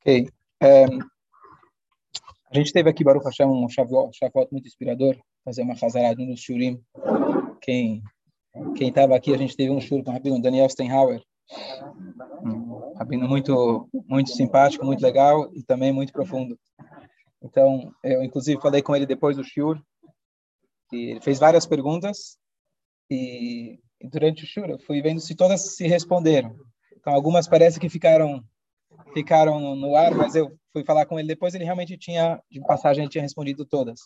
Ok. É, a gente teve aqui, Baruch Hashem, um Shavuot, muito inspirador, fazer uma fazarada no Shurim. Quem quem estava aqui, a gente teve um shur com o Rabino Daniel Steinhauer, um rabino muito, muito simpático, muito legal e também muito profundo. Então, eu inclusive falei com ele depois do shur, e ele fez várias perguntas e durante o shur eu fui vendo se todas se responderam. Então, algumas parece que ficaram ficaram no ar, mas eu fui falar com ele depois, ele realmente tinha, de passagem, tinha respondido todas.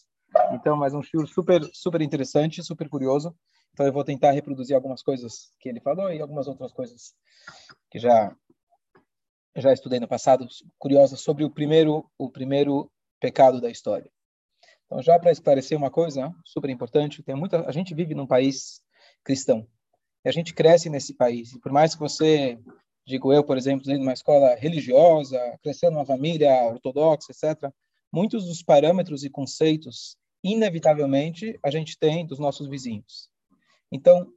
Então, mais um show super, super interessante, super curioso. Então, eu vou tentar reproduzir algumas coisas que ele falou e algumas outras coisas que já já estudei no passado, curiosas sobre o primeiro o primeiro pecado da história. Então, já para esclarecer uma coisa super importante, tem muita a gente vive num país cristão. E a gente cresce nesse país. E por mais que você digo eu, por exemplo, em uma escola religiosa, crescendo numa família ortodoxa, etc., muitos dos parâmetros e conceitos, inevitavelmente, a gente tem dos nossos vizinhos. Então,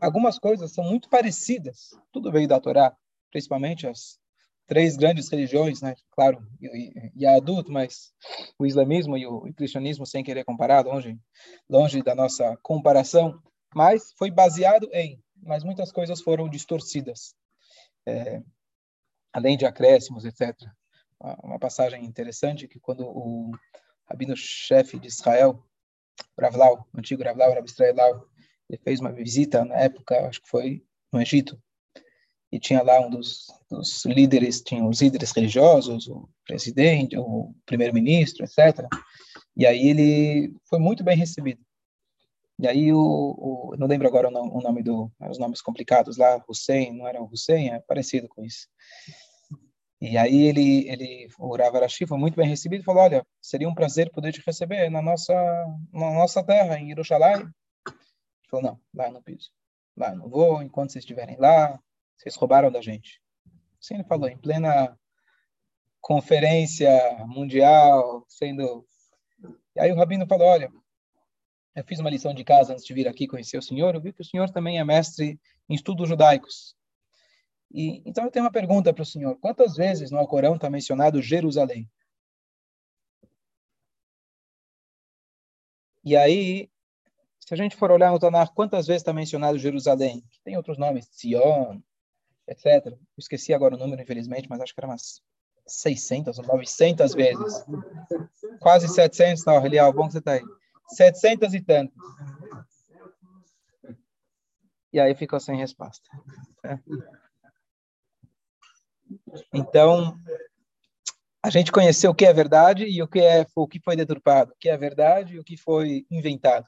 algumas coisas são muito parecidas. Tudo veio da Torá, principalmente as três grandes religiões, né? Claro, e, a adulto, mas o islamismo e o cristianismo, sem querer comparar, longe, longe da nossa comparação, mas foi baseado em, mas muitas coisas foram distorcidas é, além de acréscimos, etc. Uma passagem interessante que quando o rabino-chefe de Israel, Ravlau, o antigo Ravlau, Rav Israelau, ele fez uma visita na época, acho que foi no Egito, e tinha lá um dos, dos líderes, tinha os líderes religiosos, o presidente, o primeiro-ministro, etc. E aí ele foi muito bem recebido. E aí, o, o não lembro agora o, nome do, os nomes complicados lá, Hussein, não era o Hussein, é parecido com isso. E aí ele, ele o Rav Arashi foi muito bem recebido falou, olha, seria um prazer poder te receber na nossa, na nossa terra, em Jerusalém. Ele falou, não, lá não piso. Lá não vou, enquanto vocês estiverem lá, vocês roubaram da gente. Assim ele falou, em plena conferência mundial, sendo... E aí o Rabino falou, olha, eu fiz uma lição de casa antes de vir aqui conhecer o senhor. Eu vi que o senhor também é mestre em estudos judaicos. E, então eu tenho uma pergunta para o senhor. Quantas vezes no Alcorão está mencionado Jerusalém? E aí, se a gente for olhar no Tanar, quantas vezes está mencionado Jerusalém? Tem outros nomes, Sion, etc. Eu esqueci agora o número, infelizmente, mas acho que era umas 600 ou 900 vezes. Quase 700, não, Relial, bom que você está aí. 700 e tantos. E aí ficou sem resposta. Então, a gente conheceu o que é verdade e o que é o que foi deturpado, o que é verdade e o que foi inventado.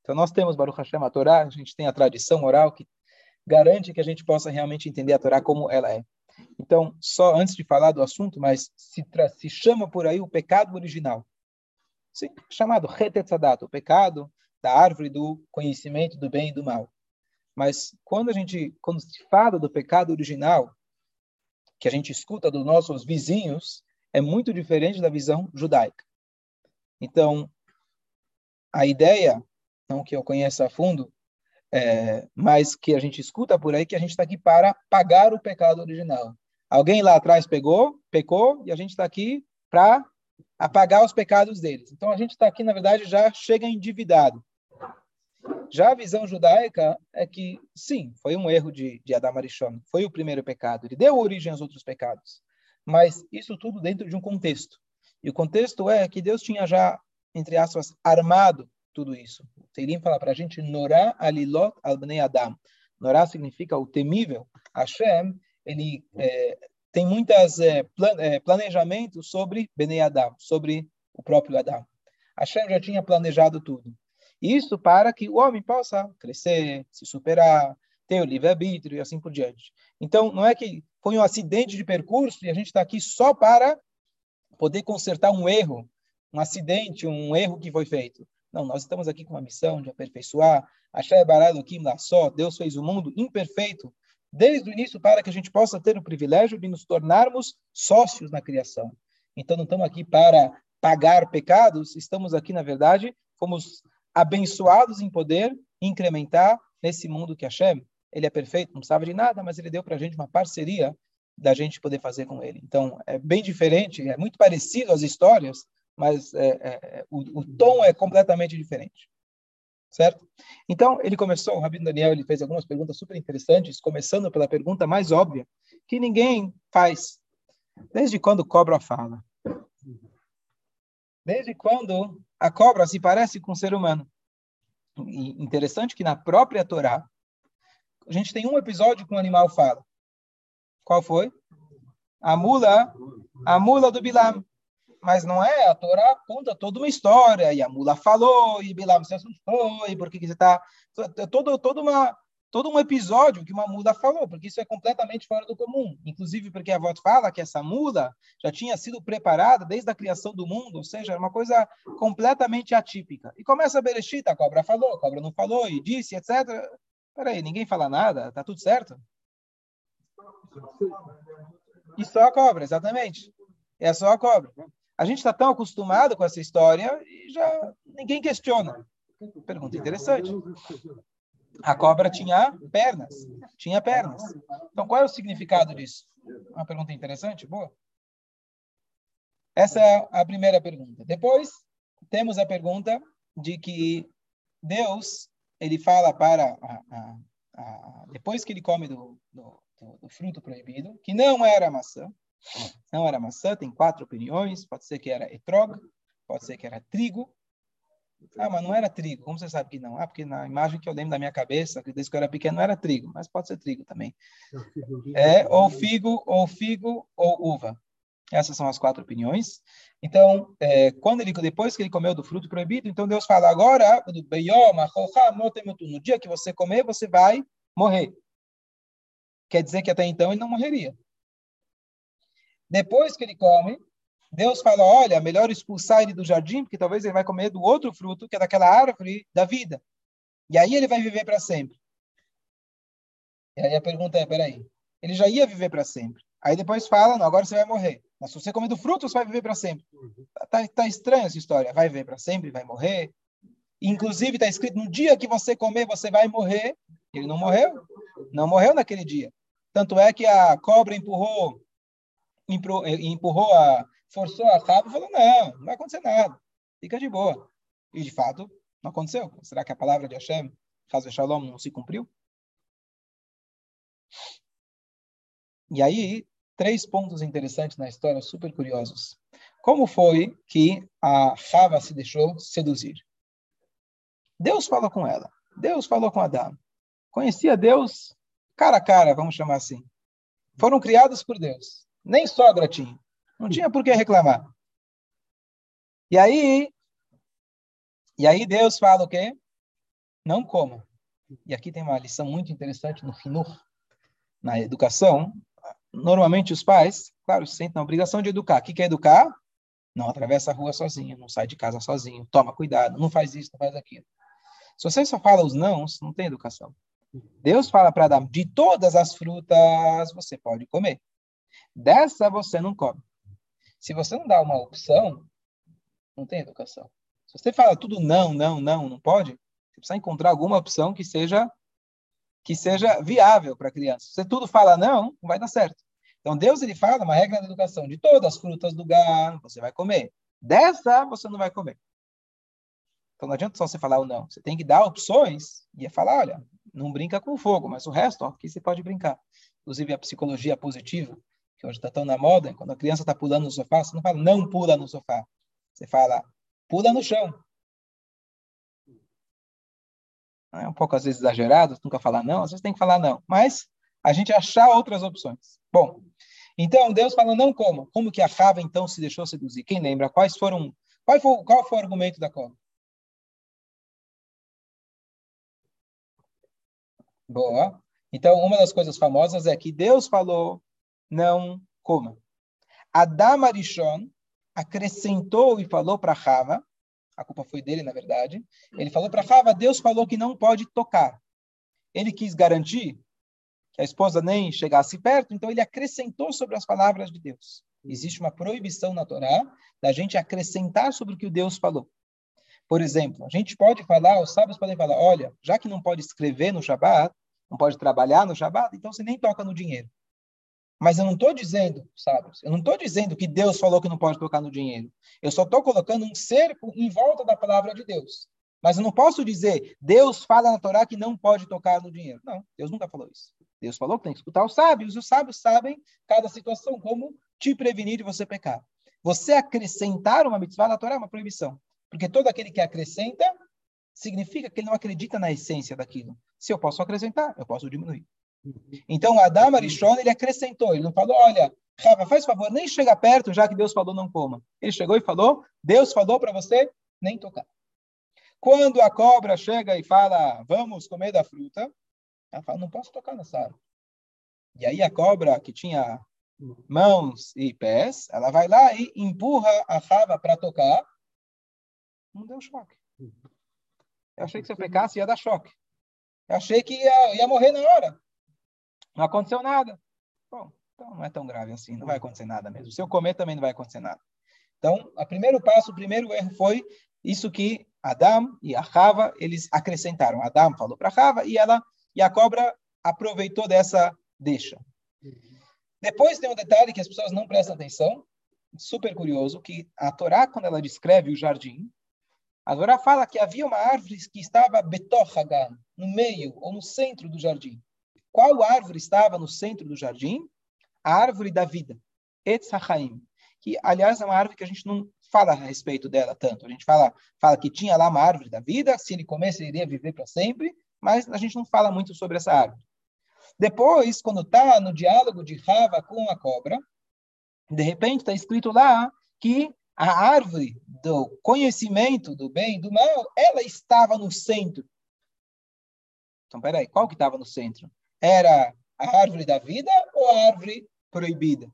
Então, nós temos Baruch Hashem a Torá, a gente tem a tradição oral que garante que a gente possa realmente entender a Torá como ela é. Então, só antes de falar do assunto, mas se, se chama por aí o pecado original. Chamado Retetzadat, o pecado da árvore do conhecimento do bem e do mal. Mas quando a gente, quando se fala do pecado original, que a gente escuta dos nossos vizinhos, é muito diferente da visão judaica. Então, a ideia, não que eu conheça a fundo, é, mas que a gente escuta por aí, que a gente está aqui para pagar o pecado original. Alguém lá atrás pegou, pecou, e a gente está aqui para apagar os pecados deles. Então a gente está aqui, na verdade, já chega endividado. Já a visão judaica é que, sim, foi um erro de, de Adam Arishon, foi o primeiro pecado, ele deu origem aos outros pecados. Mas isso tudo dentro de um contexto. E o contexto é que Deus tinha já, entre aspas, armado tudo isso. Teirim fala para a gente, Norá alilot al bnei Adam. Norá significa o temível. Hashem, ele é, tem muitas é, plan, é, planejamentos sobre Bnei Adam, sobre o próprio Adam. Hashem já tinha planejado tudo. Isso para que o homem possa crescer, se superar, ter o livre-arbítrio e assim por diante. Então, não é que foi um acidente de percurso e a gente está aqui só para poder consertar um erro, um acidente, um erro que foi feito. Não, nós estamos aqui com uma missão de aperfeiçoar. Hashem Barado Kim só, Deus fez o mundo imperfeito desde o início para que a gente possa ter o privilégio de nos tornarmos sócios na criação. Então, não estamos aqui para pagar pecados, estamos aqui, na verdade, fomos abençoados em poder incrementar, nesse mundo que Hashem, ele é perfeito, não precisava de nada, mas ele deu para a gente uma parceria da gente poder fazer com ele. Então, é bem diferente, é muito parecido as histórias, mas é, é, o, o, tom é completamente diferente. Certo? Então, ele começou, o Rabino Daniel, ele fez algumas perguntas super interessantes, começando pela pergunta mais óbvia, que ninguém faz. Desde quando cobra fala? Desde quando a cobra se parece com o ser humano? E interessante que na própria Torá, a gente tem um episódio que um animal fala. Qual foi? A mula, a mula do Bilam. Mas não é, a Torá conta toda uma história, e a mula falou, e Bilam se assustou, e por que, que você está... É todo, todo, uma, todo um episódio que uma mula falou, porque isso é completamente fora do comum. Inclusive porque a voz fala que essa mula já tinha sido preparada desde a criação do mundo, ou seja, era uma coisa completamente atípica. E começa a Bereshit, a cobra falou, a cobra não falou, e disse, etc. Peraí, ninguém fala nada, tá tudo certo? E só a cobra, exatamente. É só a cobra. A gente está tão acostumado com essa história e já ninguém questiona. Pergunta interessante. A cobra tinha pernas. Tinha pernas. Então, qual é o significado disso? Uma pergunta interessante, boa. Essa é a primeira pergunta. Depois, temos a pergunta de que Deus, ele fala para, a, a, a, depois que ele come do, do, do, do fruto proibido, que não era maçã, não era maçã, tem quatro opiniões, pode ser que era etrog, pode ser que era trigo. Ah, mas não era trigo, como você sabe que não? Ah, porque na imagem que eu lembro da minha cabeça, desde que eu era pequeno, não era trigo, mas pode ser trigo também. É, ou figo, ou figo, ou uva. Essas são as quatro opiniões. Então, é, quando ele, depois que ele comeu do fruto proibido, então Deus fala agora, no dia que você comer, você vai morrer. Quer dizer que até então ele não morreria. Depois que ele come, Deus fala: olha, melhor expulsar ele do jardim, porque talvez ele vai comer do outro fruto, que é daquela árvore da vida. E aí ele vai viver para sempre. E aí a pergunta é: peraí, ele já ia viver para sempre. Aí depois fala: não, agora você vai morrer. Mas se você comer do fruto, você vai viver para sempre. Tá, tá, estranha essa história. Vai viver para sempre, vai morrer. Inclusive está escrito: no dia que você comer, você vai morrer. Ele não morreu. Não morreu naquele dia. Tanto é que a cobra empurrou empurrou a, forçou a Rava e falou, não, não vai acontecer nada, fica de boa. E de fato, não aconteceu. Será que a palavra de Hashem, Hazel Shalom, não se cumpriu? E aí, três pontos interessantes na história, super curiosos. Como foi que a Rava se deixou seduzir? Deus falou com ela. Deus falou com Adão. Conhecia Deus cara a cara, vamos chamar assim. Foram criados por Deus. Nem sogra tinha. Não tinha por que reclamar. E aí, e aí Deus fala o quê? Não coma. E aqui tem uma lição muito interessante no Finur, na educação. Normalmente os pais, claro, sentem a obrigação de educar. O que é educar? Não atravessa a rua sozinho, não sai de casa sozinho, toma cuidado, não faz isso, não faz aquilo. Se você só fala os nãos, não tem educação. Deus fala para Adão, de todas as frutas você pode comer. Dessa você não come. Se você não dá uma opção, não tem educação. Se você fala tudo não, não, não, não pode, você precisa encontrar alguma opção que seja que seja viável para a criança. Se você tudo fala não, não vai dar certo. Então Deus ele fala uma regra da educação de todas as frutas do gar você vai comer. Dessa você não vai comer. Então não adianta só você falar o não. Você tem que dar opções e é falar, olha, não brinca com fogo, mas o resto, ó, aqui você pode brincar. Inclusive a psicologia positiva, que hoje está tão na moda, quando a criança está pulando no sofá, você não fala não pula no sofá. Você fala pula no chão. É um pouco às vezes exagerado, nunca falar não, às vezes tem que falar não. Mas a gente achar outras opções. Bom, então Deus fala não coma. Como que a Rava então se deixou seduzir? Quem lembra? Quais foram? Qual foi, qual foi o argumento da cobra? Boa. Então, uma das coisas famosas é que Deus falou não coma. Adam Arishon acrescentou e falou para Rava, a culpa foi dele, na verdade, ele falou para Rava, Deus falou que não pode tocar. Ele quis garantir que a esposa nem chegasse perto, então ele acrescentou sobre as palavras de Deus. Existe uma proibição na Torá da gente acrescentar sobre o que Deus falou. Por exemplo, a gente pode falar, os sábios podem falar, olha, já que não pode escrever no Shabat, não pode trabalhar no Shabat, então você nem toca no dinheiro. Mas eu não estou dizendo, sábios, eu não estou dizendo que Deus falou que não pode tocar no dinheiro. Eu só estou colocando um cerco em volta da palavra de Deus. Mas eu não posso dizer, Deus fala na Torá que não pode tocar no dinheiro. Não, Deus nunca falou isso. Deus falou que tem que escutar os sábios, e os sábios sabem cada situação, como te prevenir de você pecar. Você acrescentar uma mitzvah na Torá é uma proibição. Porque todo aquele que acrescenta significa que ele não acredita na essência daquilo. Se eu posso acrescentar, eu posso diminuir. Então, Adam Arishon, ele acrescentou, ele não falou, olha, Rafa, faz favor, nem chega perto, já que Deus falou não coma. Ele chegou e falou, Deus falou para você nem tocar. Quando a cobra chega e fala, vamos comer da fruta, ela fala, não posso tocar nessa árvore. E aí a cobra, que tinha mãos e pés, ela vai lá e empurra a Rava para tocar. Não deu choque. Eu achei que se eu pecasse ia dar choque. Eu achei que ia, ia morrer na hora. Não aconteceu nada. Bom, então não é tão grave assim, não vai acontecer nada mesmo. Se eu comer também não vai acontecer nada. Então, o primeiro passo, o primeiro erro foi isso que Adam e a Rava, eles acrescentaram. Adam falou para Rava e ela e a cobra aproveitou dessa deixa. Depois tem um detalhe que as pessoas não prestam atenção, super curioso, que a Torá, quando ela descreve o jardim, a Torá fala que havia uma árvore que estava betochagan, no meio ou no centro do jardim. Qual árvore estava no centro do jardim? A árvore da vida, Etz HaChaim, que, aliás, é uma árvore que a gente não fala a respeito dela tanto. A gente fala, fala que tinha lá uma árvore da vida, se ele comesse, ele iria viver para sempre, mas a gente não fala muito sobre essa árvore. Depois, quando está no diálogo de Rava com a cobra, de repente está escrito lá que a árvore do conhecimento do bem e do mal, ela estava no centro. Então, peraí, qual que estava no centro? Era a árvore da vida ou a árvore proibida?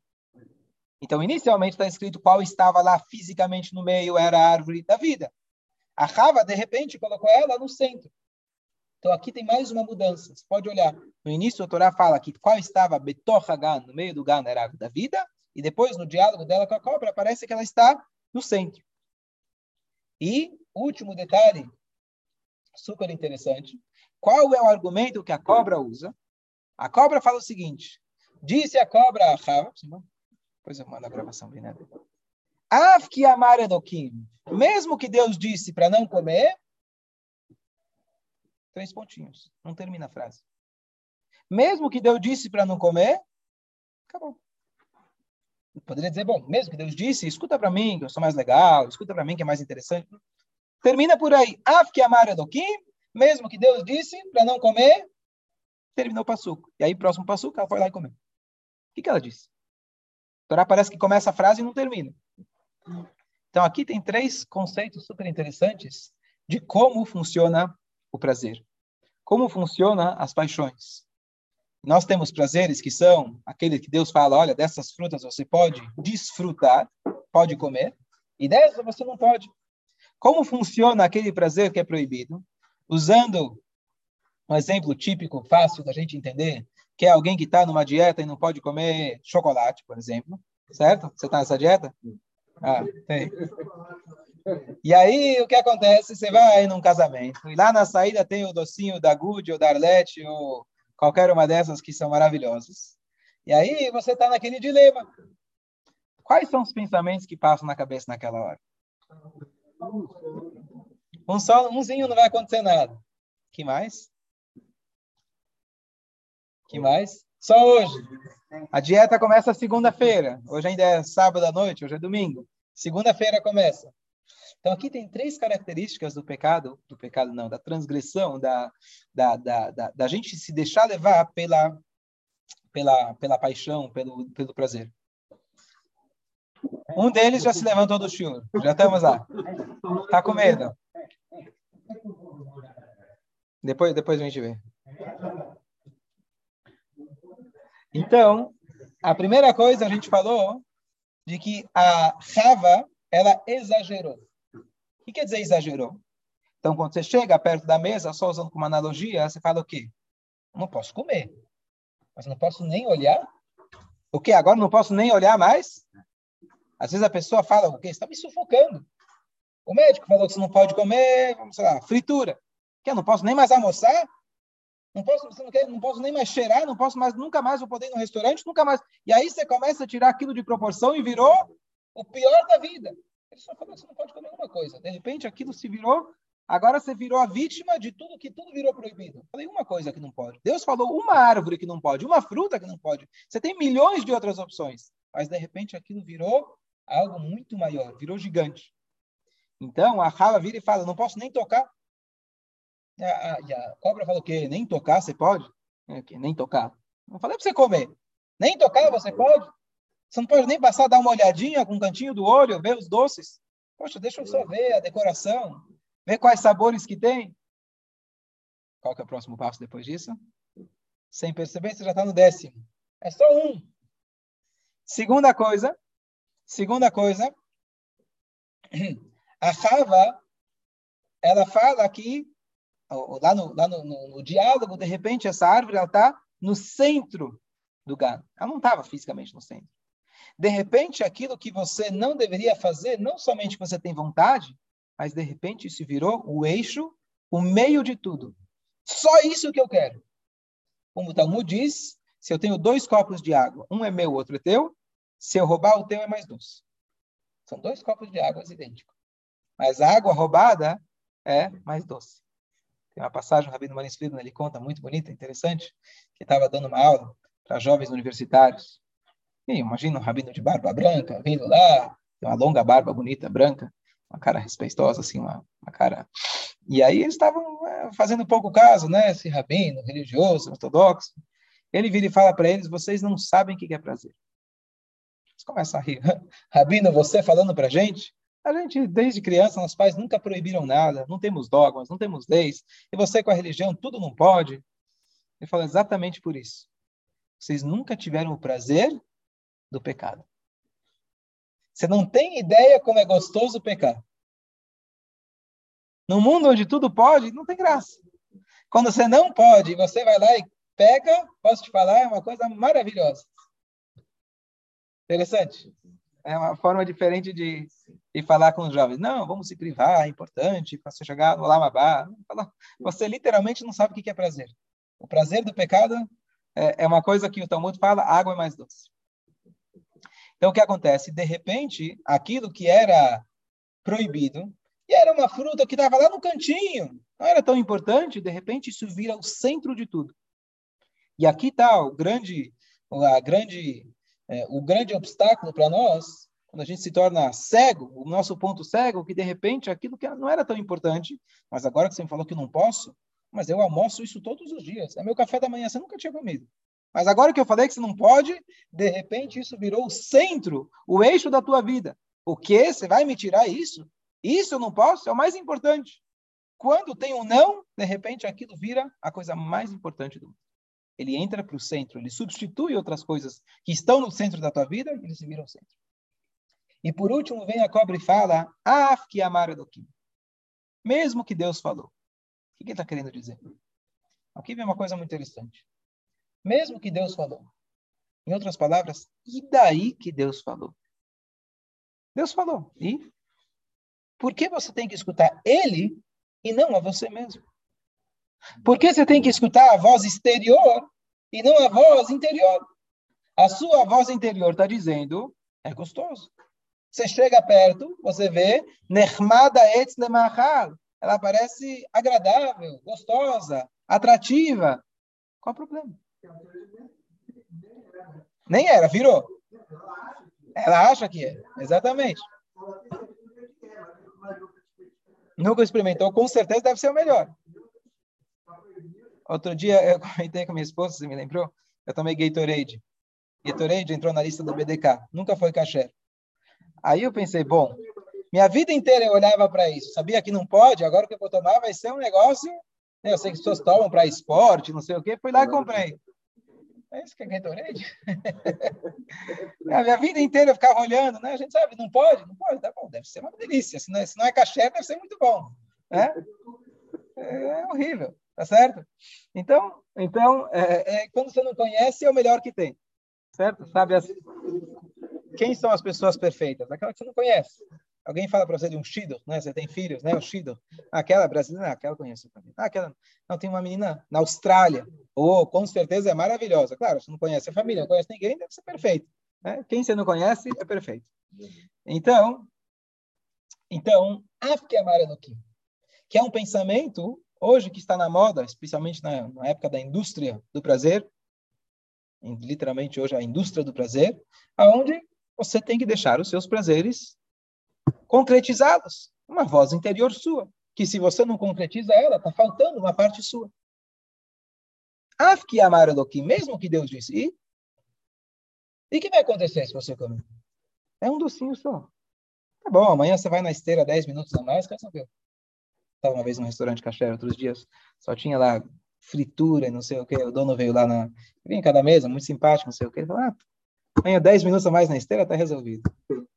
Então, inicialmente está escrito qual estava lá fisicamente no meio era a árvore da vida. A Rava, de repente, colocou ela no centro. Então, aqui tem mais uma mudança. Você pode olhar. No início, a Torá fala que qual estava Betochagan, no meio do Gan, era a árvore da vida. E depois, no diálogo dela com a cobra, parece que ela está no centro. E, último detalhe, super interessante. Qual é o argumento que a cobra usa? A cobra fala o seguinte: disse a cobra a Chava, depois eu mando a gravação bem, né? Av que amar Edokim, mesmo que Deus disse para não comer, três pontinhos, não termina a frase. Mesmo que Deus disse para não comer, acabou. poderia dizer, bom, mesmo que Deus disse, escuta para mim, que eu sou mais legal, escuta para mim, que é mais interessante. Termina por aí. Av que amar Edokim, mesmo que Deus disse para não comer, terminou o passuco. E aí, próximo passuco, ela foi lá e comeu. O que, que ela disse? A Torá parece que começa a frase e não termina. Então, aqui tem três conceitos super interessantes de como funciona o prazer. Como funciona as paixões. Nós temos prazeres que são aqueles que Deus fala, olha, dessas frutas você pode desfrutar, pode comer, e dessas você não pode. Como funciona aquele prazer que é proibido? Usando um exemplo típico, fácil da gente entender, que é alguém que está numa dieta e não pode comer chocolate, por exemplo, certo? Você está nessa dieta? Ah, tem. E aí, o que acontece? Você vai num casamento, e lá na saída tem o docinho da Good ou da Arlete, ou qualquer uma dessas que são maravilhosas. E aí, você está naquele dilema. Quais são os pensamentos que passam na cabeça naquela hora? Um só, umzinho não vai acontecer nada. que mais? Que mais? Só hoje. A dieta começa segunda-feira. Hoje ainda é sábado à noite, hoje é domingo. Segunda-feira começa. Então aqui tem três características do pecado, do pecado não, da transgressão, da, da, da, da, da gente se deixar levar pela, pela, pela paixão, pelo, pelo prazer. Um deles já se levantou do chão. Já estamos lá. Tá com medo? Depois, depois a gente vê. Então, a primeira coisa a gente falou de que a Rava, ela exagerou. O que quer dizer exagerou? Então, quando você chega perto da mesa, só usando como analogia, você fala o quê? Não posso comer. Mas não posso nem olhar? O quê? Agora não posso nem olhar mais? Às vezes a pessoa fala, o quê? Você está me sufocando. O médico falou que você não pode comer, vamos lá, fritura. Que eu não posso nem mais almoçar? Não posso, você não, quer, não posso nem mais cheirar, não posso mais, nunca mais vou poder ir no restaurante, nunca mais. E aí você começa a tirar aquilo de proporção e virou o pior da vida. Ele só falou que você não pode comer uma coisa. De repente aquilo se virou, agora você virou a vítima de tudo que tudo virou proibido. Falei uma coisa que não pode. Deus falou uma árvore que não pode, uma fruta que não pode. Você tem milhões de outras opções, mas de repente aquilo virou algo muito maior, virou gigante. Então a Rava vira e fala: não posso nem tocar. E a, e a cobra fala o quê? Nem tocar você pode? É, que nem tocar. Não falei para você comer. Nem tocar você pode? Você não pode nem passar, dar uma olhadinha com o um cantinho do olho, ver os doces. Poxa, deixa eu só ver a decoração, ver quais sabores que tem. Qual que é o próximo passo depois disso? Sem perceber, você já está no décimo. É só um. Segunda coisa, segunda coisa, a Rava, ela fala que, lá no, lá no, no, no diálogo, de repente, essa árvore está no centro do gado. Ela não estava fisicamente no centro. De repente, aquilo que você não deveria fazer, não somente você tem vontade, mas de repente isso virou o eixo, o meio de tudo. Só isso que eu quero. Como o Talmud diz, se eu tenho dois copos de água, um é meu, outro é teu, se eu roubar o teu é mais doce. São dois copos de água idênticos. Mas a água roubada é mais doce. Tem uma passagem, o Rabino Maris Friedman, ele conta, muito bonita, interessante, que estava dando uma aula para jovens universitários. E imagina um rabino de barba branca, vindo lá, uma longa barba bonita, branca, uma cara respeitosa, assim, uma, uma cara... E aí eles estavam é, fazendo pouco caso, né? Esse rabino religioso, ortodoxo. Ele vira e fala para eles, vocês não sabem o que é prazer. Eles começam a rir. Rabino, você falando para gente? A gente, desde criança, nossos pais nunca proibiram nada, não temos dogmas, não temos leis, e você com a religião, tudo não pode. Ele fala exatamente por isso. Vocês nunca tiveram o prazer do pecado. Você não tem ideia como é gostoso pecar. No mundo onde tudo pode, não tem graça. Quando você não pode, você vai lá e peca, posso te falar, é uma coisa maravilhosa. Interessante. É uma forma diferente de, de falar com os jovens. Não, vamos se privar, é importante para você chegar no Lamabá. Você literalmente não sabe o que é prazer. O prazer do pecado é, é uma coisa que o Talmud fala, água é mais doce. Então, o que acontece? De repente, aquilo que era proibido, e era uma fruta que estava lá no cantinho, não era tão importante, de repente isso vira o centro de tudo. E aqui está o grande, a grande é, o grande obstáculo para nós, quando a gente se torna cego, o nosso ponto cego, que de repente aquilo que não era tão importante, mas agora que você me falou que não posso, mas eu almoço isso todos os dias. É meu café da manhã, você nunca tinha comido. Mas agora que eu falei que você não pode, de repente isso virou o centro, o eixo da tua vida. O que? Você vai me tirar isso? Isso eu não posso? É o mais importante. Quando tem um não, de repente aquilo vira a coisa mais importante do mundo ele entra para o centro, ele substitui outras coisas que estão no centro da tua vida e eles se viram centro. E por último vem a cobra e fala, Af que amara do Mesmo que Deus falou. O que ele está querendo dizer? Aqui vem uma coisa muito interessante. Mesmo que Deus falou. Em outras palavras, e daí que Deus falou? Deus falou. E por que você tem que escutar ele e não a você mesmo? Por que você tem que escutar a voz exterior e não a voz interior? A sua voz interior está dizendo, é gostoso. Você chega perto, você vê, Nehmada etz. Ela parece agradável, gostosa, atrativa. Qual o problema? Nem era, virou. Ela acha que é, exatamente. Nunca experimentou, com certeza deve ser o melhor. Outro dia eu comentei com minha esposa, você me lembrou? Eu tomei Gatorade. Gatorade entrou na lista do BDK. Nunca foi cachê. Aí eu pensei, bom, minha vida inteira eu olhava para isso. Sabia que não pode, agora o que eu vou tomar vai ser um negócio. Né, eu sei que as pessoas tomam para esporte, não sei o quê. Fui lá e comprei. É isso que é Gatorade? a minha vida inteira eu ficava olhando, né? A gente sabe, não pode? Não pode, tá bom, deve ser uma delícia. Se não é, é cachê, deve ser muito bom. Né? É horrível. Tá certo? Então, então é, é, quando você não conhece, é o melhor que tem. Certo? Sabe as... Quem são as pessoas perfeitas? Aquelas que você não conhece. Alguém fala para você de um Shido, né? Você tem filhos, né? O Shido. Aquela brasileira, ah, aquela conheço também. Ah, aquela. Não, tem uma menina na Austrália. Oh, com certeza é maravilhosa. Claro, você não conhece a família, não conhece ninguém, deve ser perfeito. Né? Quem você não conhece é perfeito. Então, então, Afkeamarelokim, que é um pensamento hoje que está na moda, especialmente na, na época da indústria do prazer, literalmente hoje a indústria do prazer, aonde você tem que deixar os seus prazeres concretizá-los. Uma voz interior sua, que se você não concretiza ela, está faltando uma parte sua. Afki amar Elohim, mesmo que Deus disse. E o que vai acontecer se você comer? É um docinho só. Tá bom, amanhã você vai na esteira 10 minutos a mais, quer saber? Estava uma vez num restaurante caché, outros dias, só tinha lá fritura, não sei o que. O dono veio lá na. Vinha cada mesa, muito simpático, não sei o que. Ele falou: ah, amanhã 10 minutos a mais na esteira, tá resolvido.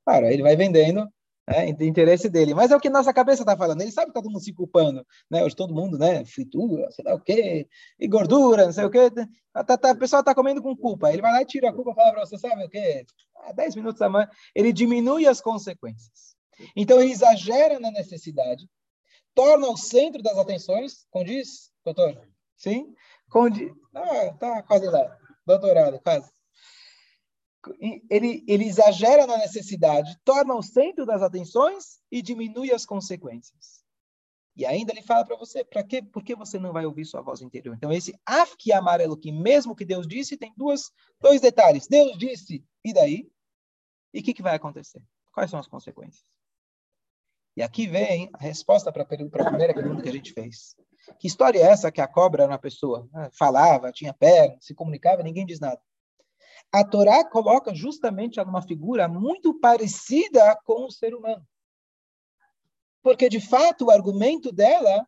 Claro, ele vai vendendo é, interesse dele. Mas é o que nossa cabeça está falando. Ele sabe que está todo mundo se culpando, né? Hoje todo mundo, né? Fritura, sei lá o quê, e gordura, não sei o quê. Tá, tá, o pessoal está comendo com culpa. Ele vai lá e tira a culpa e fala para você, sabe o quê? Ah, 10 minutos a mais. Ele diminui as consequências. Então ele exagera na necessidade, torna o centro das atenções, condiz, doutor? Sim? Condiz. Ah, tá quase lá. Doutorado, quase ele, ele exagera na necessidade, torna o centro das atenções e diminui as consequências. E ainda ele fala para você, para quê? Por que você não vai ouvir sua voz interior? Então esse afki amarelo que mesmo que Deus disse, tem duas, dois detalhes. Deus disse, e daí? E o que, que vai acontecer? Quais são as consequências? E aqui vem a resposta para a primeira pergunta que a gente fez. Que história é essa que a cobra era uma pessoa? Ah, falava, tinha perna, se comunicava, ninguém diz nada a Torá coloca justamente alguma figura muito parecida com o ser humano. Porque, de fato, o argumento dela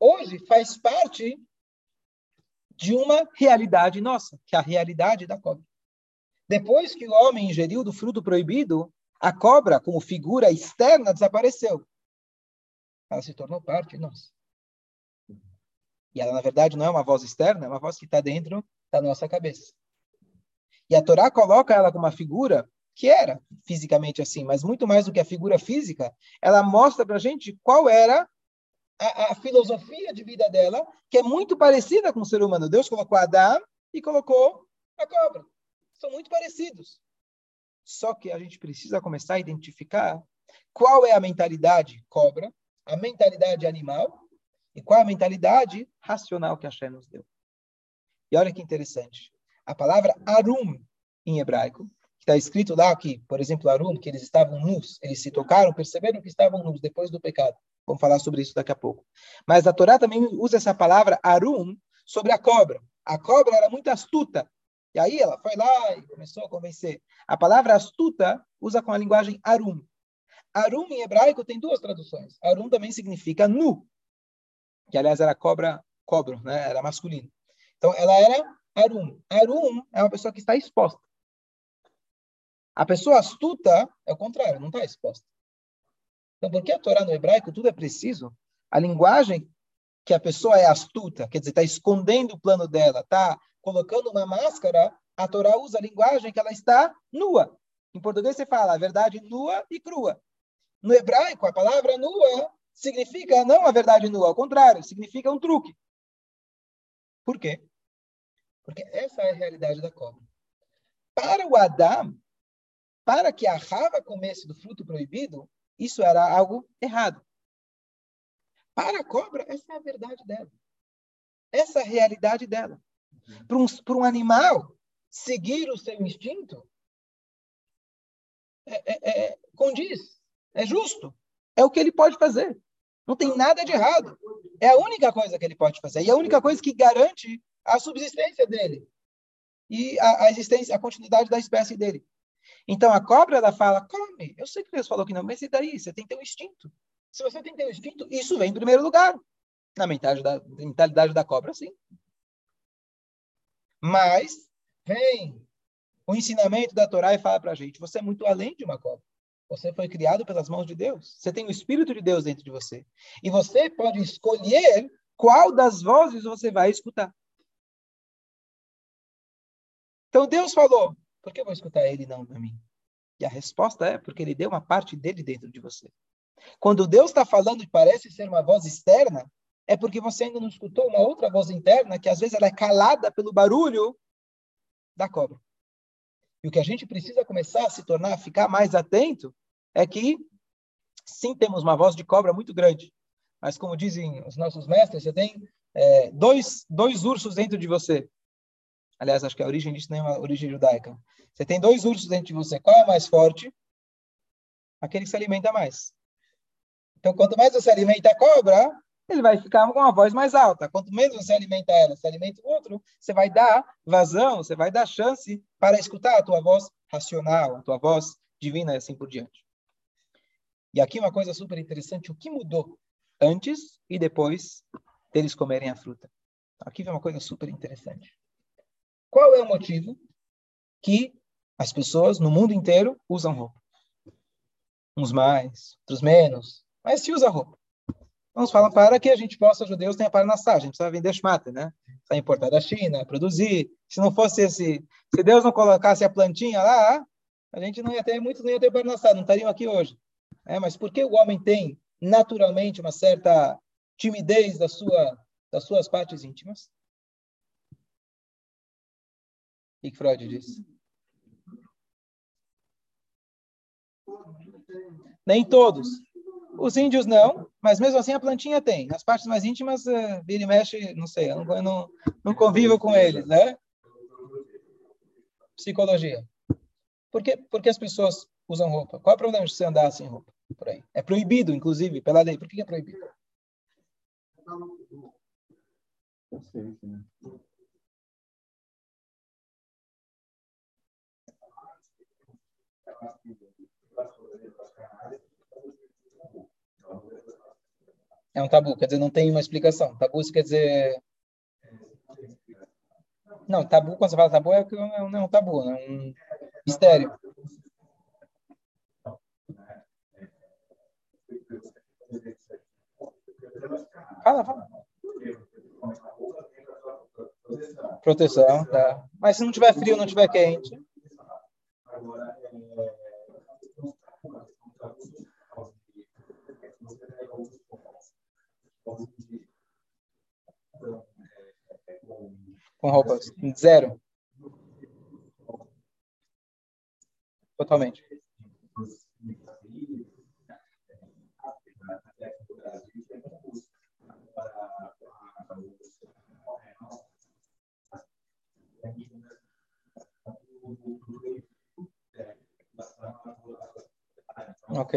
hoje faz parte de uma realidade nossa, que é a realidade da cobra. Depois que o homem ingeriu do fruto proibido, a cobra, como figura externa, desapareceu. Ela se tornou parte de nós. E ela, na verdade, não é uma voz externa, é uma voz que está dentro da nossa cabeça. E a Torá coloca ela como uma figura que era fisicamente assim, mas muito mais do que a figura física, ela mostra para a gente qual era a, a, filosofia de vida dela, que é muito parecida com o ser humano. Deus colocou Adão e colocou a cobra. São muito parecidos. Só que a gente precisa começar a identificar qual é a mentalidade cobra, a mentalidade animal e qual é a mentalidade racional que a Shem nos deu. E olha que interessante. A palavra arum, em hebraico, que está escrito lá que, por exemplo, arum, que eles estavam nus, eles se tocaram, perceberam que estavam nus depois do pecado. Vamos falar sobre isso daqui a pouco. Mas a Torá também usa essa palavra arum sobre a cobra. A cobra era muito astuta. E aí ela foi lá e começou a convencer. A palavra astuta usa com a linguagem arum. Arum em hebraico tem duas traduções. Arum também significa nu, que aliás era cobra, cobro, né? Era masculino. Então ela era Arum. Arum é uma pessoa que está exposta. A pessoa astuta é o contrário, não está exposta. Então, porque a Torá no hebraico tudo é preciso, a linguagem que a pessoa é astuta, quer dizer, está escondendo o plano dela, está colocando uma máscara, a Torá usa a linguagem que ela está nua. Em português você fala a verdade nua e crua. No hebraico, a palavra nua significa não a verdade nua, ao contrário, significa um truque. Por quê? Porque essa é a realidade da cobra. Para o Adão, para que a Rava comesse do fruto proibido, isso era algo errado. Para a cobra, essa é a verdade dela. Essa é a realidade dela. Para um, para um animal seguir o seu instinto, é, é, é, condiz, é justo, é o que ele pode fazer. Não tem nada de errado. É a única coisa que ele pode fazer. E a única coisa que garante a subsistência dele e a, a, existência, a continuidade da espécie dele. Então a cobra ela fala, come. Eu sei que Deus falou que não, mas e daí? Você tem um instinto. Se você tem um instinto, isso vem em primeiro lugar. Na mentalidade da, mentalidade da cobra, sim. Mas vem o ensinamento da Torá e fala para a gente: você é muito além de uma cobra. Você foi criado pelas mãos de Deus. Você tem o Espírito de Deus dentro de você. E você pode escolher qual das vozes você vai escutar. Então Deus falou, por que eu vou escutar ele e não a mim? E a resposta é porque ele deu uma parte dele dentro de você. Quando Deus está falando e parece ser uma voz externa, é porque você ainda não escutou uma outra voz interna que às vezes ela é calada pelo barulho da cobra. E o que a gente precisa começar a se tornar, a ficar mais atento, é que sim temos uma voz de cobra muito grande, mas como dizem os nossos mestres, você tem é, dois, dois ursos dentro de você. Aliás, acho que a origem disso nem é uma origem judaica. Você tem dois ursos dentro de você. Qual é mais forte? Aquele que se alimenta mais. Então, quanto mais você alimenta a cobra, ele vai ficar com uma voz mais alta. Quanto menos você alimenta ela, se alimenta o outro, você vai dar vazão, você vai dar chance para escutar a tua voz racional, a tua voz divina e assim por diante. E aqui uma coisa super interessante, o que mudou antes e depois deles comerem a fruta. Aqui vem uma coisa super interessante. Qual é o motivo que as pessoas no mundo inteiro usam roupa? Uns mais, outros menos, mas se usa roupa. Vamos falar para que a gente possa, os judeus, tenha para nascer. A gente precisa vender shmata, né? Precisa importar da China, produzir. Se não fosse esse, se Deus não colocasse a plantinha lá, a gente não ia ter, muitos não ia ter para nascer, não estariam aqui hoje. É, mas por que o homem tem naturalmente uma certa timidez da sua, das suas partes íntimas? O que Freud disse? Nem todos. Os índios não, mas mesmo assim a plantinha tem. As partes mais íntimas, uh, vira e mexe, não sei, eu não, eu não, não convivo com eles, né? Psicologia. Por que, por que as pessoas usam roupa? Qual é o problema de você andar sem roupa? Por aí. É proibido, inclusive, pela lei. Por que é proibido? É um tabu, quer dizer, não tem uma explicação. Tabu isso quer dizer. Não, tabu, quando você fala tabu, é não é um tabu, é um mistério. Fala, fala. Proteção, tá. Mas se não tiver frio, não tiver quente. Com roupas zero. Totalmente. Ok.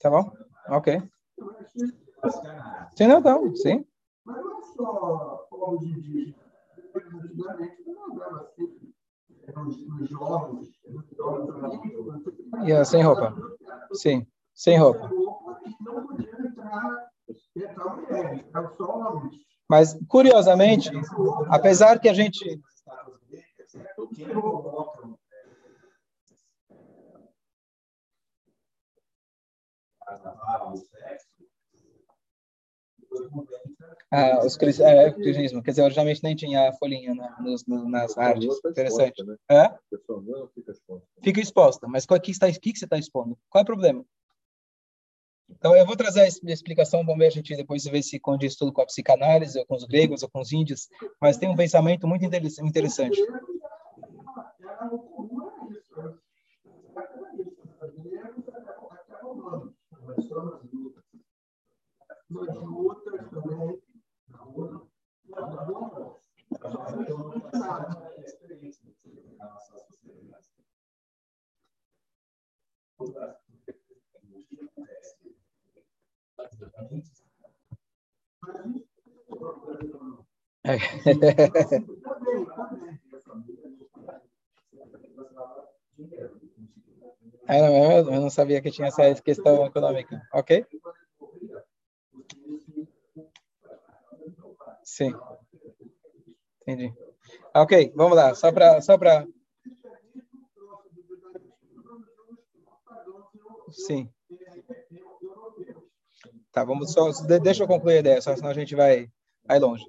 Tá bom? Ok. Sim, não, não, sim. Mas não só povos indígenas. Antigamente não andava assim. Nos jogos, yeah, sem roupa. Sim, sem roupa. Mas, curiosamente, apesar que a gente. Ah, os é, cristianismo, quer dizer, originalmente nem tinha folhinha na, nos, nas artes. Interessante. Né? É? Fica exposta. Mas qual, que, está, que, que você está expondo? Qual é o problema? Então, eu vou trazer a explicação, vamos ver a gente depois ver se condiz tudo com a psicanálise, ou com os gregos, ou com os índios, mas tem um pensamento muito interessante. É. eu não sabia que tinha essa questão econômica. Ok? Sim. Entendi. Ok, vamos lá. Só para. Só Sim. Tá, vamos só, deixa eu concluir a ideia, só senão a gente vai, vai longe.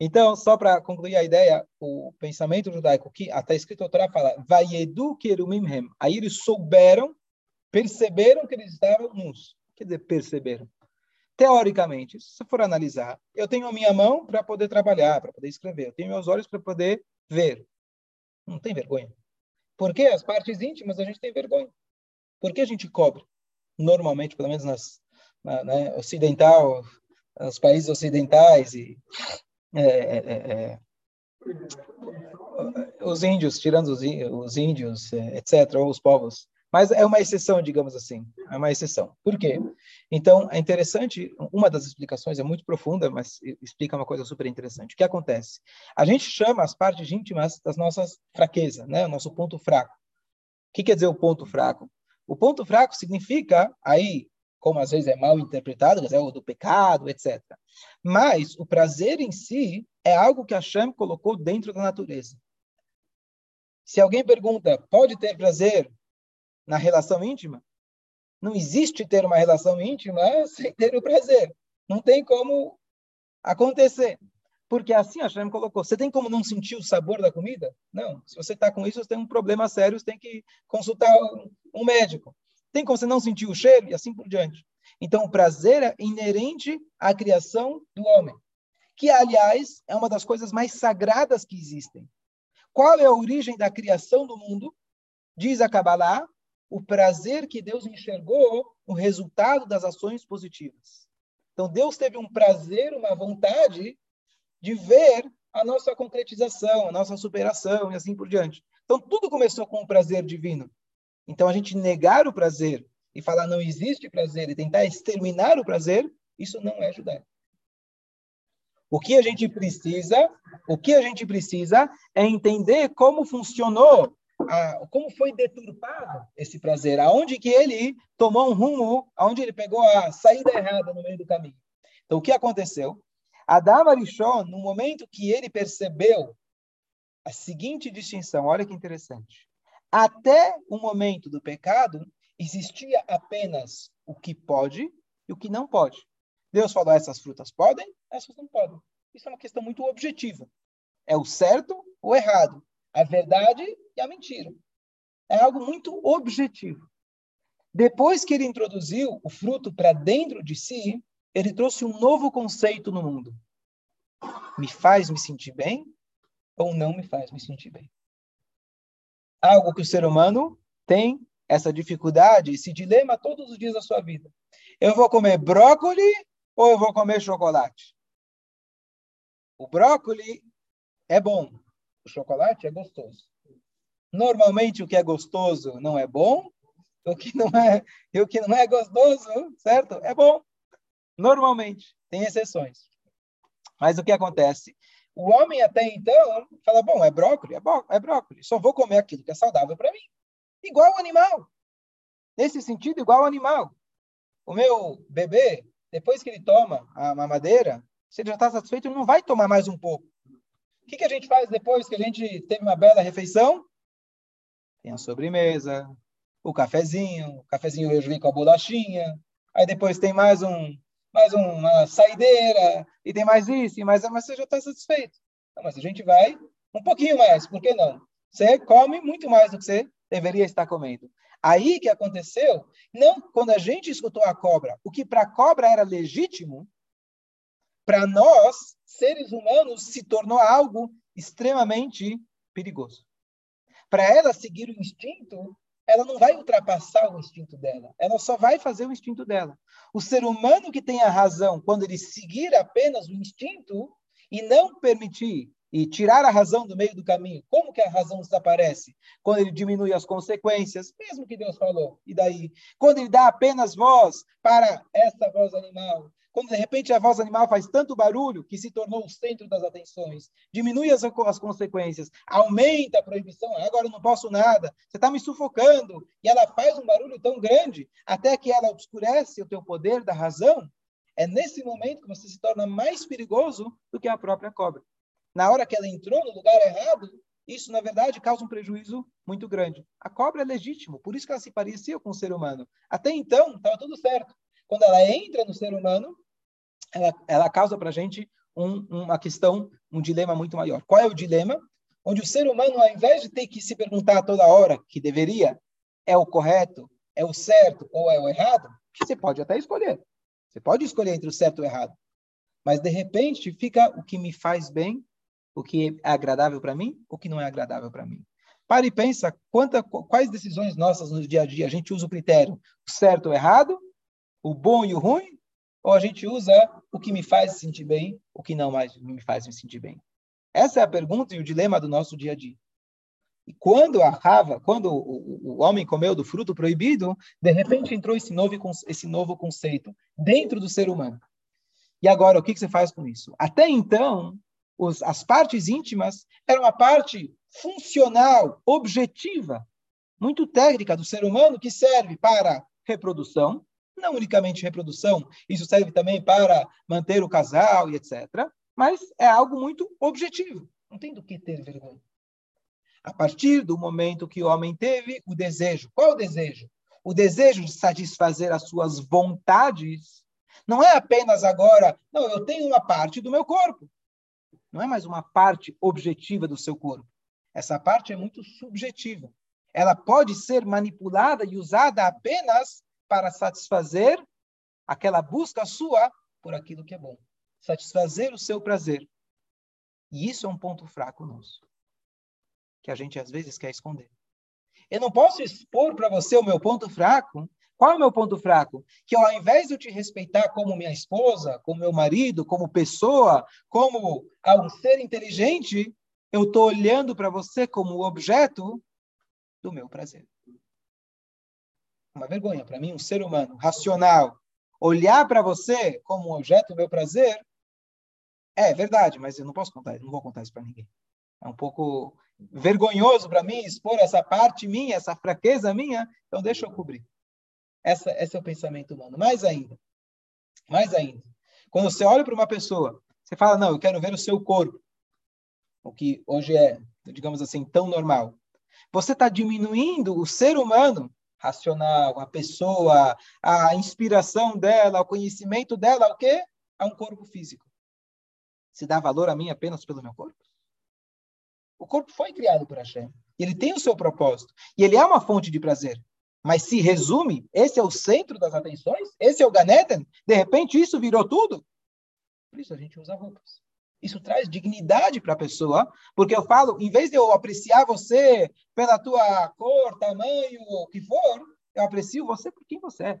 Então, só para concluir a ideia, o pensamento judaico que até escrito a fala, Vayedu kerumimhem. Aí eles souberam, perceberam que eles estavam nus. Quer dizer, perceberam. Teoricamente, se você for analisar, eu tenho a minha mão para poder trabalhar, para poder escrever, eu tenho meus olhos para poder ver. Não tem vergonha. Por que as partes íntimas a gente tem vergonha? Por que a gente cobre? Normalmente, pelo menos nas na, né, ocidental, nos países ocidentais e é, é, é, é os índios, tirando os, os índios, é, etc., ou os povos. Mas é uma exceção, digamos assim. É uma exceção. Por quê? Então, é interessante, uma das explicações é muito profunda, mas explica uma coisa super interessante. O que acontece? A gente chama as partes íntimas das nossas fraquezas, né? o nosso ponto fraco. O que quer dizer o ponto fraco? O ponto fraco significa, aí, como às vezes é mal interpretado, é o do pecado, etc. Mas o prazer em si é algo que a Hashem colocou dentro da natureza. Se alguém pergunta, pode ter prazer na relação íntima? Não existe ter uma relação íntima sem ter o prazer. Não tem como acontecer. Porque assim a Hashem colocou. Você tem como não sentir o sabor da comida? Não. Se você está com isso, você tem um problema sério, você tem que consultar um médico. Tem como você não sentir o cheiro e assim por diante. Então, o prazer é inerente à criação do homem, que, aliás, é uma das coisas mais sagradas que existem. Qual é a origem da criação do mundo? Diz a Kabbalah, o prazer que Deus enxergou no resultado das ações positivas. Então, Deus teve um prazer, uma vontade de ver a nossa concretização, a nossa superação e assim por diante. Então, tudo começou com o prazer divino. Então, a gente negar o prazer e falar não existe prazer e tentar exterminar o prazer, isso não é judaico. O que a gente precisa, o que a gente precisa é entender como funcionou, a, como foi deturpado esse prazer, aonde que ele tomou um rumo, aonde ele pegou a saída errada no meio do caminho. Então, o que aconteceu? Adam Arishon, no momento que ele percebeu a seguinte distinção, olha que interessante. Até o momento do pecado, existia apenas o que pode e o que não pode. Deus falou: essas frutas podem, essas não podem. Isso é uma questão muito objetiva. É o certo ou errado, a verdade e a mentira. É algo muito objetivo. Depois que ele introduziu o fruto para dentro de si, ele trouxe um novo conceito no mundo. Me faz me sentir bem ou não me faz me sentir bem? Algo que o ser humano tem essa dificuldade, esse dilema todos os dias da sua vida. Eu vou comer brócolis ou eu vou comer chocolate? O brócolis é bom, o chocolate é gostoso. Normalmente o que é gostoso não é bom, o que não é, e o que não é gostoso, certo? É bom. Normalmente, tem exceções. Mas o que acontece? O homem até então fala, bom, é brócolis, é, bró é brócolis, só vou comer aquilo que é saudável para mim. Igual o animal. Nesse sentido, igual o animal. O meu bebê, depois que ele toma a mamadeira, se ele já está satisfeito, ele não vai tomar mais um pouco. O que, que a gente faz depois que a gente teve uma bela refeição? Tem a sobremesa, o cafezinho, o cafezinho eu vem com a bolachinha, aí depois tem mais um mais uma saideira, e tem mais isso, e mais, mas você já está satisfeito. Não, mas a gente vai um pouquinho mais, por que não? Você come muito mais do que você deveria estar comendo. Aí que aconteceu, não quando a gente escutou a cobra, o que para a cobra era legítimo, para nós, seres humanos, se tornou algo extremamente perigoso. Para ela seguir o instinto, ela não vai ultrapassar o instinto dela, ela só vai fazer o instinto dela. O ser humano que tem a razão, quando ele seguir apenas o instinto e não permitir e tirar a razão do meio do caminho, como que a razão desaparece? Quando ele diminui as consequências, mesmo que Deus falou. E daí? Quando ele dá apenas voz para essa voz animal, quando de repente a voz animal faz tanto barulho que se tornou o centro das atenções, diminui as, as consequências, aumenta a proibição, agora eu não posso nada, você está me sufocando, e ela faz um barulho tão grande até que ela obscurece o teu poder da razão, é nesse momento que você se torna mais perigoso do que a própria cobra. Na hora que ela entrou no lugar errado, isso, na verdade, causa um prejuízo muito grande. A cobra é legítimo, por isso que ela se parecia com o ser humano. Até então, estava tudo certo. quando ela entra no ser humano, ela, ela causa para a gente um, uma questão, um dilema muito maior. Qual é o dilema? Onde o ser humano, ao invés de ter que se perguntar toda hora que deveria, é o correto, é o certo ou é o errado, você pode até escolher. Você pode escolher entre o certo e o errado. Mas, de repente, fica o que me faz bem, o que é agradável para mim, o que não é agradável para mim. Pare e pensa quanta, quais decisões nossas no dia a dia a gente usa o critério o certo ou errado, o bom e o ruim, ou a gente usa o que me faz sentir bem, o que não mais me faz me sentir bem. Essa é a pergunta e o dilema do nosso dia a dia. E quando a Rava, quando o, homem comeu do fruto proibido, de repente entrou esse novo, esse novo conceito dentro do ser humano. E agora, o que, que você faz com isso? Até então, os, as partes íntimas eram a parte funcional, objetiva, muito técnica do ser humano que serve para reprodução, não unicamente reprodução, isso serve também para manter o casal e etc. Mas é algo muito objetivo. Não tem do que ter vergonha. A partir do momento que o homem teve o desejo, qual o desejo? O desejo de satisfazer as suas vontades não é apenas agora, não, eu tenho uma parte do meu corpo. Não é mais uma parte objetiva do seu corpo. Essa parte é muito subjetiva. Ela pode ser manipulada e usada apenas para satisfazer aquela busca sua por aquilo que é bom. Satisfazer o seu prazer. E isso é um ponto fraco nosso, que a gente às vezes quer esconder. Eu não posso expor para você o meu ponto fraco. Qual é o meu ponto fraco? Que ao invés de eu te respeitar como minha esposa, como meu marido, como pessoa, como um ser inteligente, eu estou olhando para você como objeto do meu prazer uma vergonha para mim, um ser humano racional, olhar para você como um objeto do meu prazer, é verdade, mas eu não posso contar, não vou contar isso para ninguém. É um pouco vergonhoso para mim expor essa parte minha, essa fraqueza minha, então deixa eu cobrir. Essa, esse é o pensamento humano. Mais ainda, mais ainda, quando você olha para uma pessoa, você fala, não, eu quero ver o seu corpo, o que hoje é, digamos assim, tão normal. Você está diminuindo o ser humano racional, a pessoa, a inspiração dela, o conhecimento dela, o quê? A um corpo físico. Se dá valor a mim apenas pelo meu corpo? O corpo foi criado por Hashem. Ele tem o seu propósito. E ele é uma fonte de prazer. Mas se resume, esse é o centro das atenções? Esse é o Ganeten? De repente isso virou tudo? Por isso a gente usa roupas. Isso traz dignidade para a pessoa, porque eu falo, em vez de eu apreciar você pela tua cor, tamanho, o que for, eu aprecio você por quem você é,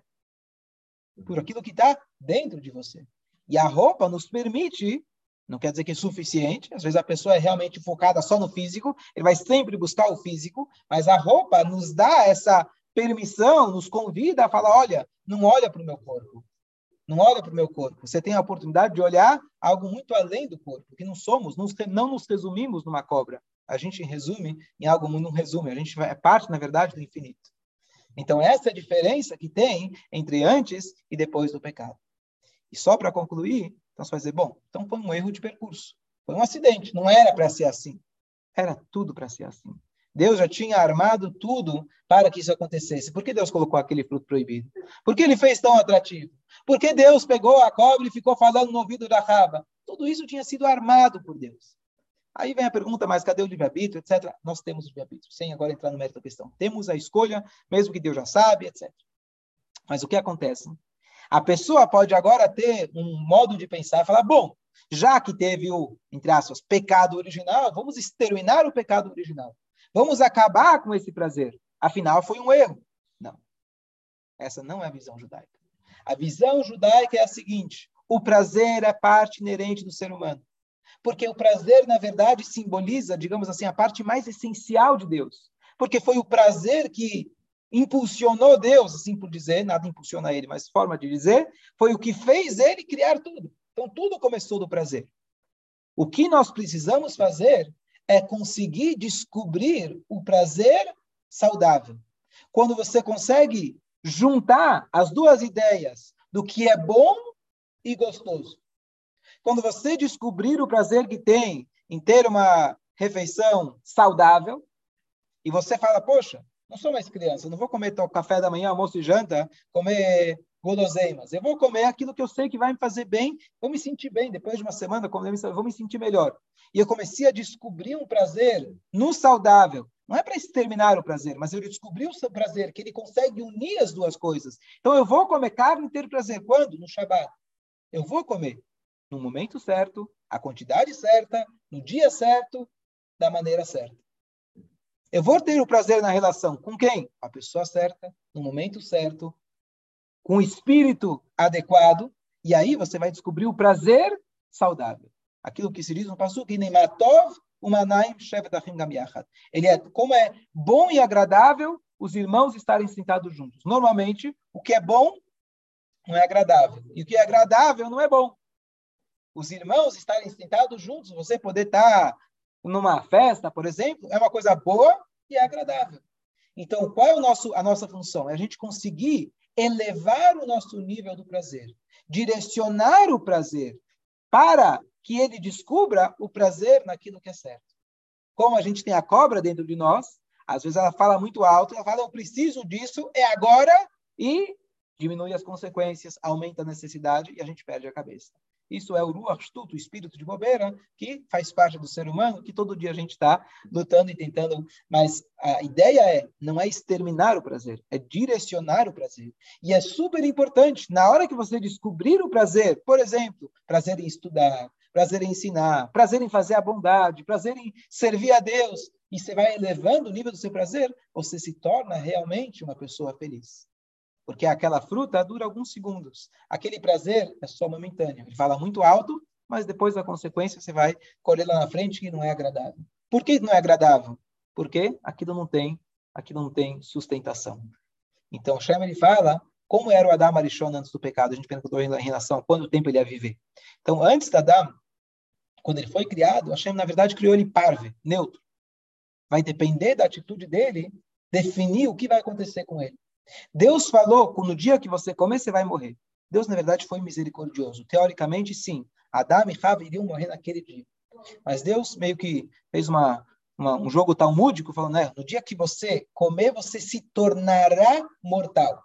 por aquilo que está dentro de você. E a roupa nos permite, não quer dizer que é suficiente, às vezes a pessoa é realmente focada só no físico, ele vai sempre buscar o físico, mas a roupa nos dá essa permissão, nos convida a falar: olha, não olha para o meu corpo, não olha para o meu corpo. Você tem a oportunidade de olhar algo muito além do corpo, que não somos, não nos resumimos numa cobra. A gente resume em algo não resume, a gente é parte, na verdade, do infinito. Então, essa é a diferença que tem entre antes e depois do pecado. E só para concluir, então você vai dizer, bom, então foi um erro de percurso. Foi um acidente, não era para ser assim. Era tudo para ser assim. Deus já tinha armado tudo para que isso acontecesse. Por que Deus colocou aquele fruto proibido? Por que ele fez tão atrativo? Por que Deus pegou a cobra e ficou falando no ouvido da raba? Tudo isso tinha sido armado por Deus. Aí vem a pergunta, mas cadê o livre-arbítrio, etc. Nós temos o livre-arbítrio, sem agora entrar no mérito da questão. Temos a escolha, mesmo que Deus já sabe, etc. Mas o que acontece? A pessoa pode agora ter um modo de pensar e falar, bom, já que teve o, entre aspas, pecado original, vamos exterminar o pecado original. Vamos acabar com esse prazer. Afinal, foi um erro. Não. Essa não é a visão judaica. A visão judaica é a seguinte: o prazer é parte inerente do ser humano. Porque o prazer, na verdade, simboliza, digamos assim, a parte mais essencial de Deus. Porque foi o prazer que impulsionou Deus, assim por dizer, nada impulsiona ele, mas forma de dizer, foi o que fez ele criar tudo. Então, tudo começou do prazer. O que nós precisamos fazer é conseguir descobrir o prazer saudável. Quando você consegue juntar as duas ideias do que é bom e gostoso. Quando você descobrir o prazer que tem em ter uma refeição saudável, e você fala, poxa, não sou mais criança, não vou comer café da manhã, almoço e janta, comer guloseimas. Eu vou comer aquilo que eu sei que vai me fazer bem, vou me sentir bem. Depois de uma semana, vou me sentir melhor. E eu comecei a descobrir um prazer no saudável. Não é para exterminar o prazer, mas eu descobri o seu prazer, que ele consegue unir as duas coisas. Então eu vou comer carne e ter prazer. Quando? No Shabat. Eu vou comer no momento certo, a quantidade certa, no dia certo, da maneira certa. Eu vou ter o prazer na relação com quem? A pessoa certa, no momento certo, com o espírito adequado, e aí você vai descobrir o prazer saudável. Aquilo que se diz no passo que nem matov umanaim shevetachim. Ele é como é bom e agradável os irmãos estarem sentados juntos. Normalmente, o que é bom não é agradável, e o que é agradável não é bom. Os irmãos estarem sentados juntos, você poder estar numa festa, por exemplo, é uma coisa boa e é agradável. Então, qual é o nosso, a nossa função? É a gente conseguir elevar o nosso nível do prazer, direcionar o prazer para que ele descubra o prazer naquilo que é certo. Como a gente tem a cobra dentro de nós, às vezes ela fala muito alto, ela fala, eu preciso disso, é agora, e diminui as consequências, aumenta a necessidade e a gente perde a cabeça. Isso é o Ruach Shtut, o espírito de bobeira, que faz parte do ser humano, que todo dia a gente está lutando e tentando. Mas a ideia é, não é exterminar o prazer, é direcionar o prazer. E é super importante, na hora que você descobrir o prazer, por exemplo, prazer em estudar, prazer em ensinar, prazer em fazer a bondade, prazer em servir a Deus, e você vai elevando o nível do seu prazer, você se torna realmente uma pessoa feliz porque aquela fruta dura alguns segundos. Aquele prazer é só momentâneo. Ele fala muito alto, mas depois da consequência você vai colher lá na frente que não é agradável. Por que não é agradável? Porque aquilo não tem, aquilo não tem sustentação. Então, Shem ele fala como era o Adam Arishon antes do pecado. A gente perguntou em relação a quanto tempo ele ia viver. Então, antes da Adam, quando ele foi criado, Hashem, na verdade, criou ele parve, neutro. Vai depender da atitude dele definir o que vai acontecer com ele. Deus falou que no dia que você comer, você vai morrer. Deus, na verdade, foi misericordioso. Teoricamente, sim. Adão e Rava iriam morrer naquele dia. Mas Deus meio que fez uma, uma, um jogo talmúdico, falando, né, no dia que você comer, você se tornará mortal.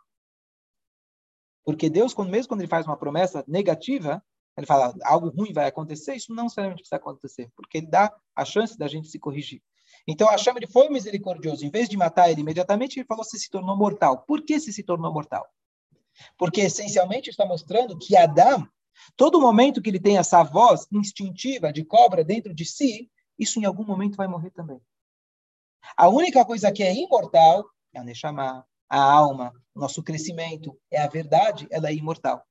Porque Deus, quando, mesmo quando ele faz uma promessa negativa, ele fala algo ruim vai acontecer, isso não necessariamente precisa acontecer, porque ele dá a chance da gente se corrigir. Então Hashem ele foi misericordioso. Em vez de matar ele imediatamente, ele falou que se tornou mortal. Por que se se tornou mortal? Porque essencialmente está mostrando que Adão, todo momento que ele tem essa voz instintiva de cobra dentro de si, isso em algum momento vai morrer também. A única coisa que é imortal é a Neshama, a alma, o nosso crescimento, é a verdade, ela é imortal.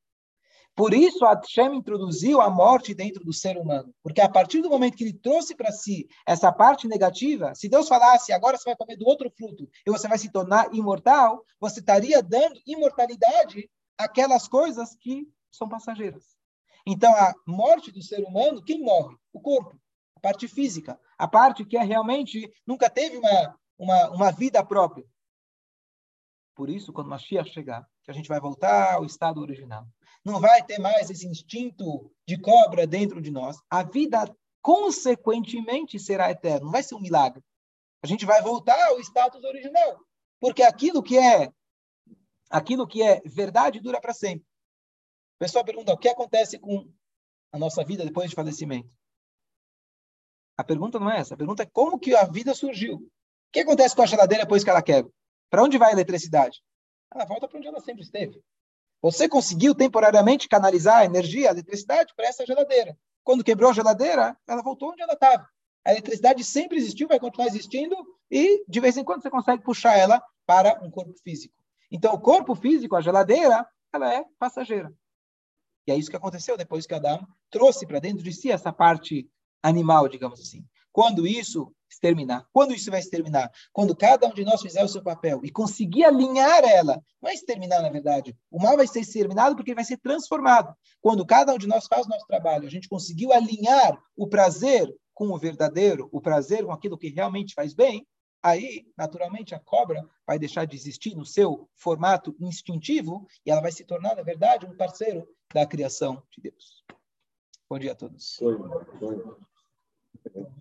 Por isso, Hashem introduziu a morte dentro do ser humano. Porque a partir do momento que ele trouxe para si essa parte negativa, se Deus falasse, agora você vai comer do outro fruto e você vai se tornar imortal, você estaria dando imortalidade àquelas coisas que são passageiras. Então, a morte do ser humano, quem morre? O corpo, a parte física, a parte que é realmente nunca teve uma, uma, uma vida própria. Por isso, quando Mashiach chegar, que a gente vai voltar ao estado original não vai ter mais esse instinto de cobra dentro de nós. A vida, consequentemente, será eterna. Não vai ser um milagre. A gente vai voltar ao status original. Porque aquilo que é aquilo que é verdade dura para sempre. O pessoal pergunta o que acontece com a nossa vida depois de falecimento. A pergunta não é essa. A pergunta é como que a vida surgiu. O que acontece com a geladeira depois que ela quebra? Para onde vai a eletricidade? Ela volta para onde ela sempre esteve. Você conseguiu temporariamente canalizar a energia, a eletricidade para essa geladeira. Quando quebrou a geladeira, ela voltou onde ela estava. A eletricidade sempre existiu, vai continuar existindo e de vez em quando você consegue puxar ela para um corpo físico. Então, o corpo físico, a geladeira, ela é passageira. E é isso que aconteceu depois que Adão trouxe para dentro de si essa parte animal, digamos assim. Quando isso exterminar. Quando isso vai exterminar? Quando cada um de nós fizer o seu papel e conseguir alinhar ela. Não é exterminar, na verdade. O mal vai ser exterminado porque ele vai ser transformado. Quando cada um de nós faz o nosso trabalho, a gente conseguiu alinhar o prazer com o verdadeiro, o prazer com aquilo que realmente faz bem, aí, naturalmente, a cobra vai deixar de existir no seu formato instintivo e ela vai se tornar, na verdade, um parceiro da criação de Deus. Bom dia a todos. Bom dia.